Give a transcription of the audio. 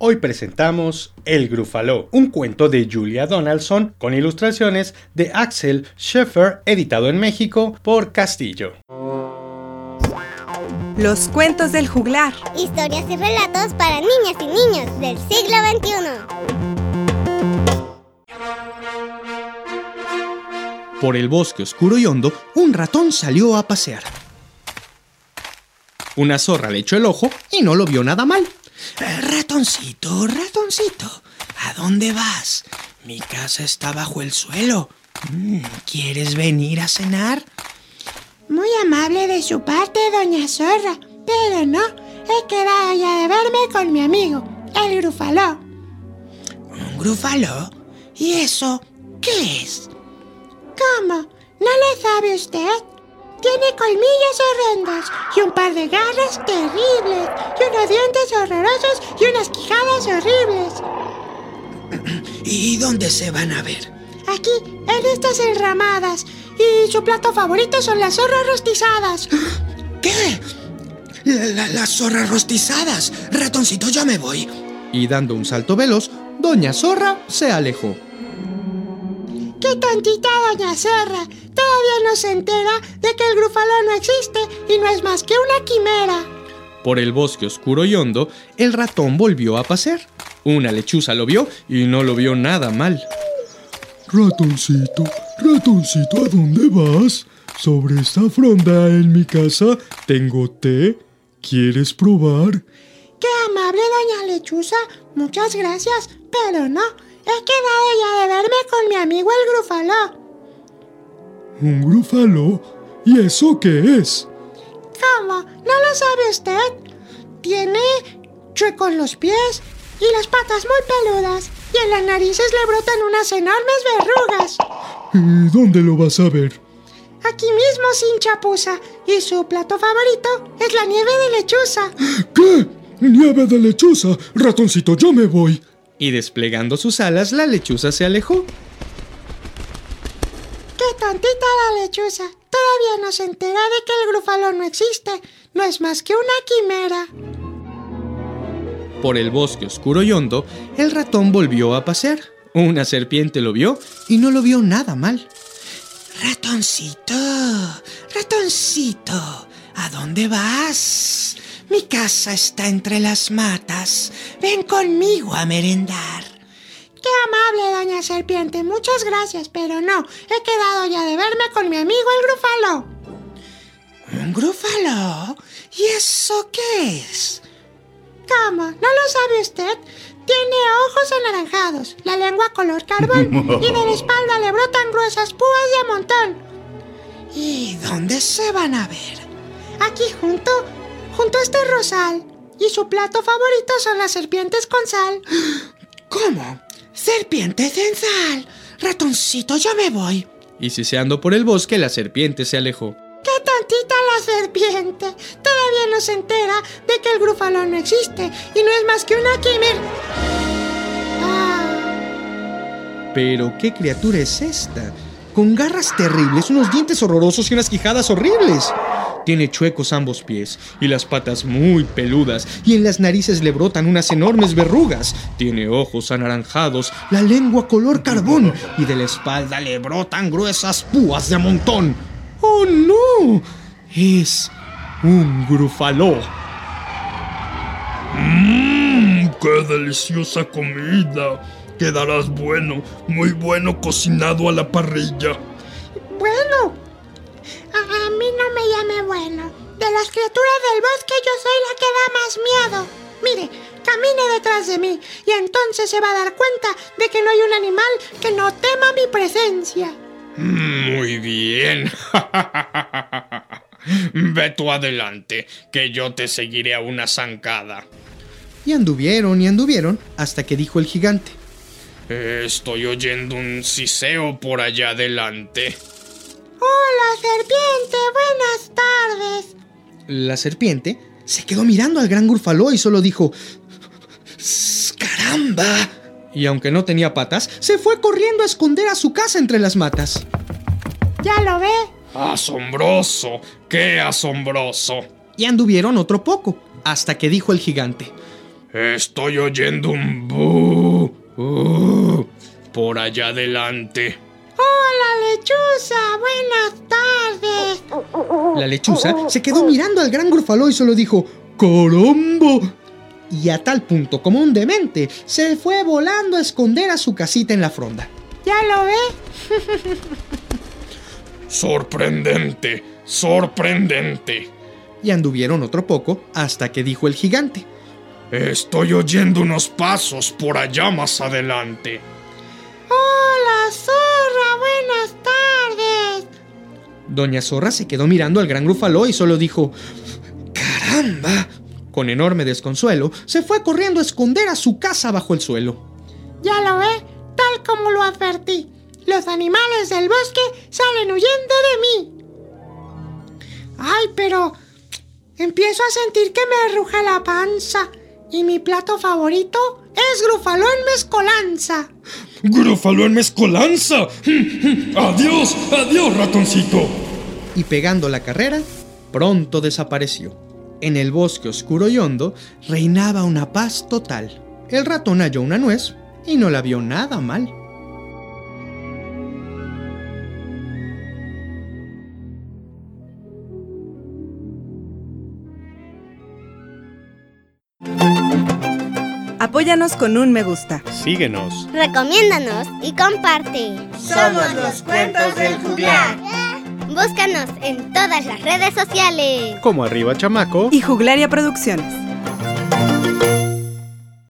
Hoy presentamos El Grúfalo, un cuento de Julia Donaldson con ilustraciones de Axel Scheffer, editado en México por Castillo. Los cuentos del juglar. Historias y relatos para niñas y niños del siglo XXI. Por el bosque oscuro y hondo, un ratón salió a pasear. Una zorra le echó el ojo y no lo vio nada mal. Ratoncito, ratoncito, ¿a dónde vas? Mi casa está bajo el suelo. Mm, ¿Quieres venir a cenar? Muy amable de su parte, doña Zorra, pero no, he quedado ya de verme con mi amigo, el grufaló. ¿Un grufaló? ¿Y eso qué es? ¿Cómo? ¿No le sabe usted? Tiene colmillos horrendos y un par de garras terribles y unos dientes horrorosos y unas quijadas horribles. ¿Y dónde se van a ver? Aquí, en estas enramadas. Y su plato favorito son las zorras rostizadas. ¿Qué? las zorras rostizadas. Ratoncito, yo me voy. Y dando un salto veloz, Doña Zorra se alejó. ¡Qué tontita Doña Zorra! Todavía no se entera de que el grufalo no existe y no es más que una quimera. Por el bosque oscuro y hondo, el ratón volvió a pasear. Una lechuza lo vio y no lo vio nada mal. Ratoncito, ratoncito, ¿a dónde vas? Sobre esta fronda en mi casa tengo té. ¿Quieres probar? Qué amable, doña Lechuza. Muchas gracias, pero no. He quedado ya de verme con mi amigo el grufaló. ¿Un grúfalo? ¿Y eso qué es? ¿Cómo? ¿No lo sabe usted? Tiene chuecos los pies y las patas muy peludas y en las narices le brotan unas enormes verrugas. ¿Y dónde lo vas a ver? Aquí mismo sin chapuza y su plato favorito es la nieve de lechuza. ¿Qué? ¿Nieve de lechuza? Ratoncito, yo me voy. Y desplegando sus alas, la lechuza se alejó tontita la lechuza. Todavía no se entera de que el grufalo no existe. No es más que una quimera. Por el bosque oscuro y hondo, el ratón volvió a pasear. Una serpiente lo vio y no lo vio nada mal. Ratoncito, ratoncito, ¿a dónde vas? Mi casa está entre las matas. Ven conmigo a merendar. Qué amable, doña Serpiente. Muchas gracias, pero no. He quedado ya de verme con mi amigo el grúfalo. ¿Un grúfalo? ¿Y eso qué es? ¿Cómo? ¿No lo sabe usted? Tiene ojos anaranjados, la lengua color carbón y de la espalda le brotan gruesas púas de a montón. ¿Y dónde se van a ver? Aquí junto, junto a este rosal. Y su plato favorito son las serpientes con sal. ¿Cómo? ¡Serpiente sal! Ratoncito, yo me voy. Y siseando por el bosque, la serpiente se alejó. ¡Qué tantita la serpiente! Todavía no se entera de que el grufalón no existe y no es más que una quimera. Ah. Pero, ¿qué criatura es esta? Con garras terribles, unos dientes horrorosos y unas quijadas horribles. Tiene chuecos ambos pies y las patas muy peludas y en las narices le brotan unas enormes verrugas. Tiene ojos anaranjados, la lengua color carbón y de la espalda le brotan gruesas púas de montón. ¡Oh no! Es un grufaló. ¡Mmm! ¡Qué deliciosa comida! Quedarás bueno, muy bueno cocinado a la parrilla. Mí no me llame bueno. De las criaturas del bosque yo soy la que da más miedo. Mire, camine detrás de mí y entonces se va a dar cuenta de que no hay un animal que no tema mi presencia. Muy bien. Ve tú adelante, que yo te seguiré a una zancada. Y anduvieron y anduvieron hasta que dijo el gigante. Estoy oyendo un siseo por allá adelante. Hola, serpiente. La serpiente se quedó mirando al gran Gurfaló y solo dijo: ¡Caramba! Y aunque no tenía patas, se fue corriendo a esconder a su casa entre las matas. ¿Ya lo ve? ¡Asombroso! ¡Qué asombroso! Y anduvieron otro poco, hasta que dijo el gigante: Estoy oyendo un bu. uh, por allá adelante. Lechuza. Buenas tardes. La lechuza se quedó mirando al gran grúfalo y solo dijo ¡Caramba! Y a tal punto, como un demente, se fue volando a esconder a su casita en la fronda. ¿Ya lo ve? Sorprendente, sorprendente. Y anduvieron otro poco hasta que dijo el gigante. Estoy oyendo unos pasos por allá más adelante. Doña Zorra se quedó mirando al gran grúfalo y solo dijo ¡Caramba! Con enorme desconsuelo, se fue corriendo a esconder a su casa bajo el suelo. ¿Ya lo ve? Tal como lo advertí. Los animales del bosque salen huyendo de mí. Ay, pero empiezo a sentir que me arruja la panza. Y mi plato favorito es grúfalo en mezcolanza. ¡Grúfalo en mezcolanza! ¡Adiós! ¡Adiós, ratoncito! Y pegando la carrera, pronto desapareció. En el bosque oscuro y hondo reinaba una paz total. El ratón halló una nuez y no la vio nada mal. Apóyanos con un me gusta. Síguenos. Recomiéndanos y comparte. Somos los cuentos del juglar. Búscanos en todas las redes sociales. Como arriba, chamaco. Y Juglaria Producciones.